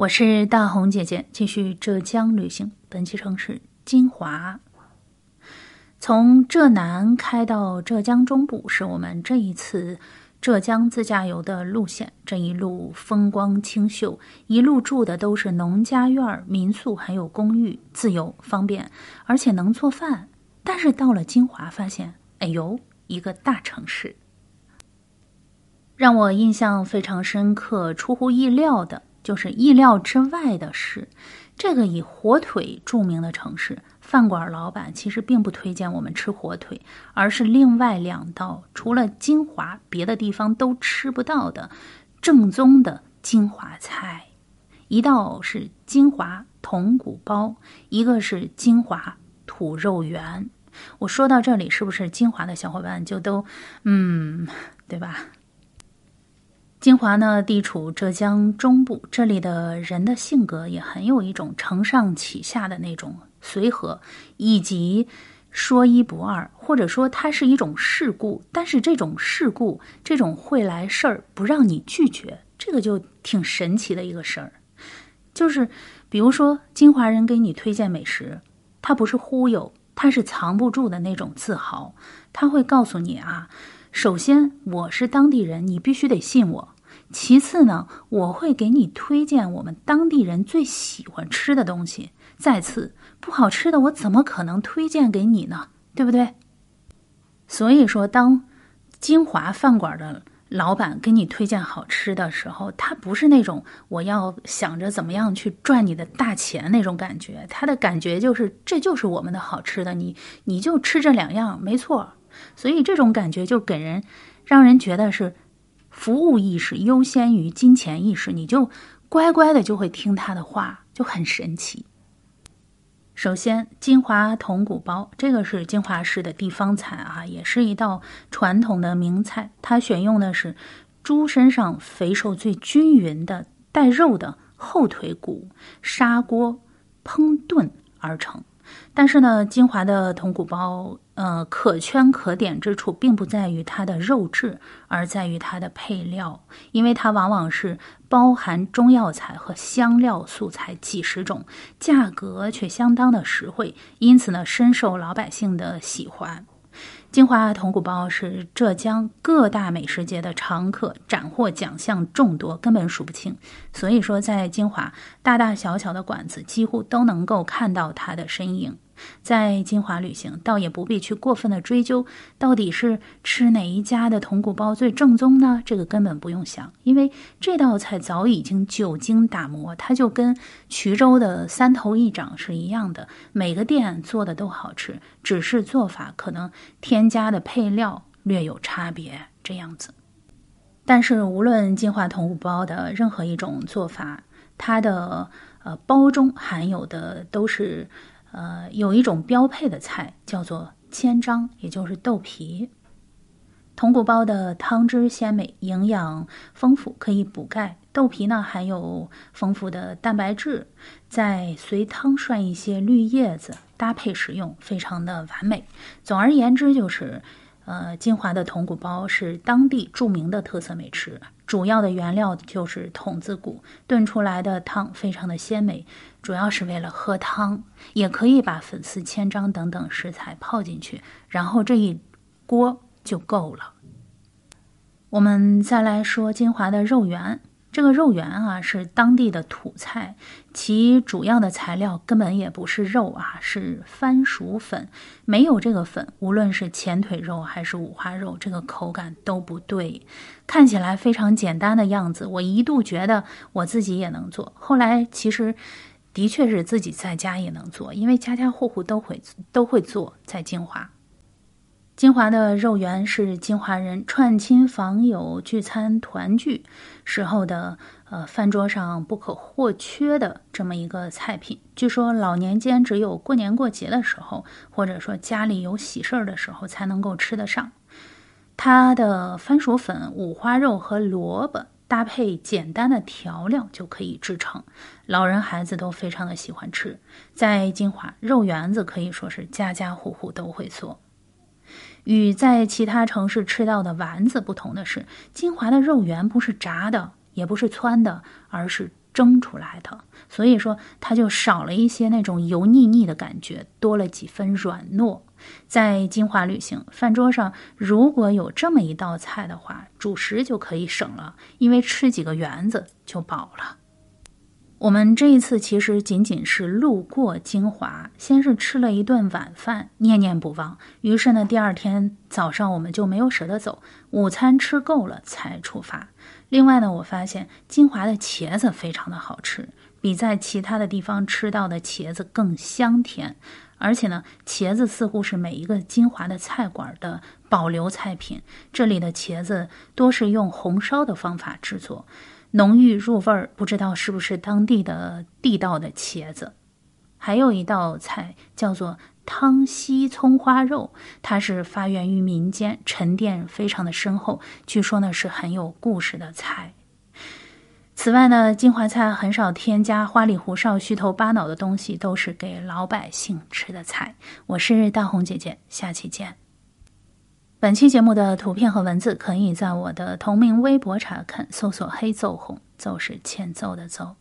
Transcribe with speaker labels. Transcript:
Speaker 1: 我是大红姐姐，继续浙江旅行。本期城市金华，从浙南开到浙江中部，是我们这一次浙江自驾游的路线。这一路风光清秀，一路住的都是农家院、民宿，还有公寓，自由方便，而且能做饭。但是到了金华，发现，哎呦，一个大城市，让我印象非常深刻、出乎意料的。就是意料之外的是，这个以火腿著名的城市，饭馆老板其实并不推荐我们吃火腿，而是另外两道除了金华别的地方都吃不到的正宗的金华菜，一道是金华筒骨包，一个是金华土肉圆。我说到这里，是不是金华的小伙伴就都嗯，对吧？金华呢，地处浙江中部，这里的人的性格也很有一种承上启下的那种随和，以及说一不二，或者说它是一种世故。但是这种世故，这种会来事儿不让你拒绝，这个就挺神奇的一个事儿。就是比如说，金华人给你推荐美食，他不是忽悠，他是藏不住的那种自豪，他会告诉你啊。首先，我是当地人，你必须得信我。其次呢，我会给你推荐我们当地人最喜欢吃的东西。再次，不好吃的我怎么可能推荐给你呢？对不对？所以说，当金华饭馆的老板给你推荐好吃的时候，他不是那种我要想着怎么样去赚你的大钱那种感觉，他的感觉就是这就是我们的好吃的，你你就吃这两样，没错。所以这种感觉就给人，让人觉得是服务意识优先于金钱意识，你就乖乖的就会听他的话，就很神奇。首先，金华筒骨包，这个是金华市的地方菜啊，也是一道传统的名菜。它选用的是猪身上肥瘦最均匀的带肉的后腿骨，砂锅烹炖而成。但是呢，金华的铜鼓包，呃，可圈可点之处并不在于它的肉质，而在于它的配料，因为它往往是包含中药材和香料素材几十种，价格却相当的实惠，因此呢，深受老百姓的喜欢。金华铜鼓包是浙江各大美食节的常客，斩获奖项众多，根本数不清。所以说，在金华大大小小的馆子几乎都能够看到它的身影。在金华旅行，倒也不必去过分的追究到底是吃哪一家的铜骨包最正宗呢？这个根本不用想，因为这道菜早已经久经打磨，它就跟衢州的三头一掌是一样的，每个店做的都好吃，只是做法可能添加的配料略有差别这样子。但是无论金华铜骨包的任何一种做法，它的呃包中含有的都是。呃，有一种标配的菜叫做千张，也就是豆皮。筒骨包的汤汁鲜美，营养丰富，可以补钙。豆皮呢含有丰富的蛋白质，再随汤涮一些绿叶子，搭配食用，非常的完美。总而言之，就是。呃，金华的筒骨包是当地著名的特色美食，主要的原料就是筒子骨，炖出来的汤非常的鲜美，主要是为了喝汤，也可以把粉丝、千张等等食材泡进去，然后这一锅就够了。我们再来说金华的肉圆。这个肉圆啊是当地的土菜，其主要的材料根本也不是肉啊，是番薯粉。没有这个粉，无论是前腿肉还是五花肉，这个口感都不对。看起来非常简单的样子，我一度觉得我自己也能做。后来其实的确是自己在家也能做，因为家家户户都会都会做，在金华。金华的肉圆是金华人串亲访友、聚餐团聚时候的呃饭桌上不可或缺的这么一个菜品。据说老年间只有过年过节的时候，或者说家里有喜事儿的时候才能够吃得上。它的番薯粉、五花肉和萝卜搭配简单的调料就可以制成，老人孩子都非常的喜欢吃。在金华，肉圆子可以说是家家户户都会做。与在其他城市吃到的丸子不同的是，金华的肉圆不是炸的，也不是汆的，而是蒸出来的，所以说它就少了一些那种油腻腻的感觉，多了几分软糯。在金华旅行，饭桌上如果有这么一道菜的话，主食就可以省了，因为吃几个圆子就饱了。我们这一次其实仅仅是路过金华，先是吃了一顿晚饭，念念不忘。于是呢，第二天早上我们就没有舍得走，午餐吃够了才出发。另外呢，我发现金华的茄子非常的好吃，比在其他的地方吃到的茄子更香甜。而且呢，茄子似乎是每一个金华的菜馆的保留菜品。这里的茄子多是用红烧的方法制作。浓郁入味儿，不知道是不是当地的地道的茄子。还有一道菜叫做汤西葱花肉，它是发源于民间，沉淀非常的深厚，据说呢是很有故事的菜。此外呢，金华菜很少添加花里胡哨、虚头巴脑的东西，都是给老百姓吃的菜。我是大红姐姐，下期见。本期节目的图片和文字可以在我的同名微博查看，搜索“黑奏红”，奏是欠揍的奏。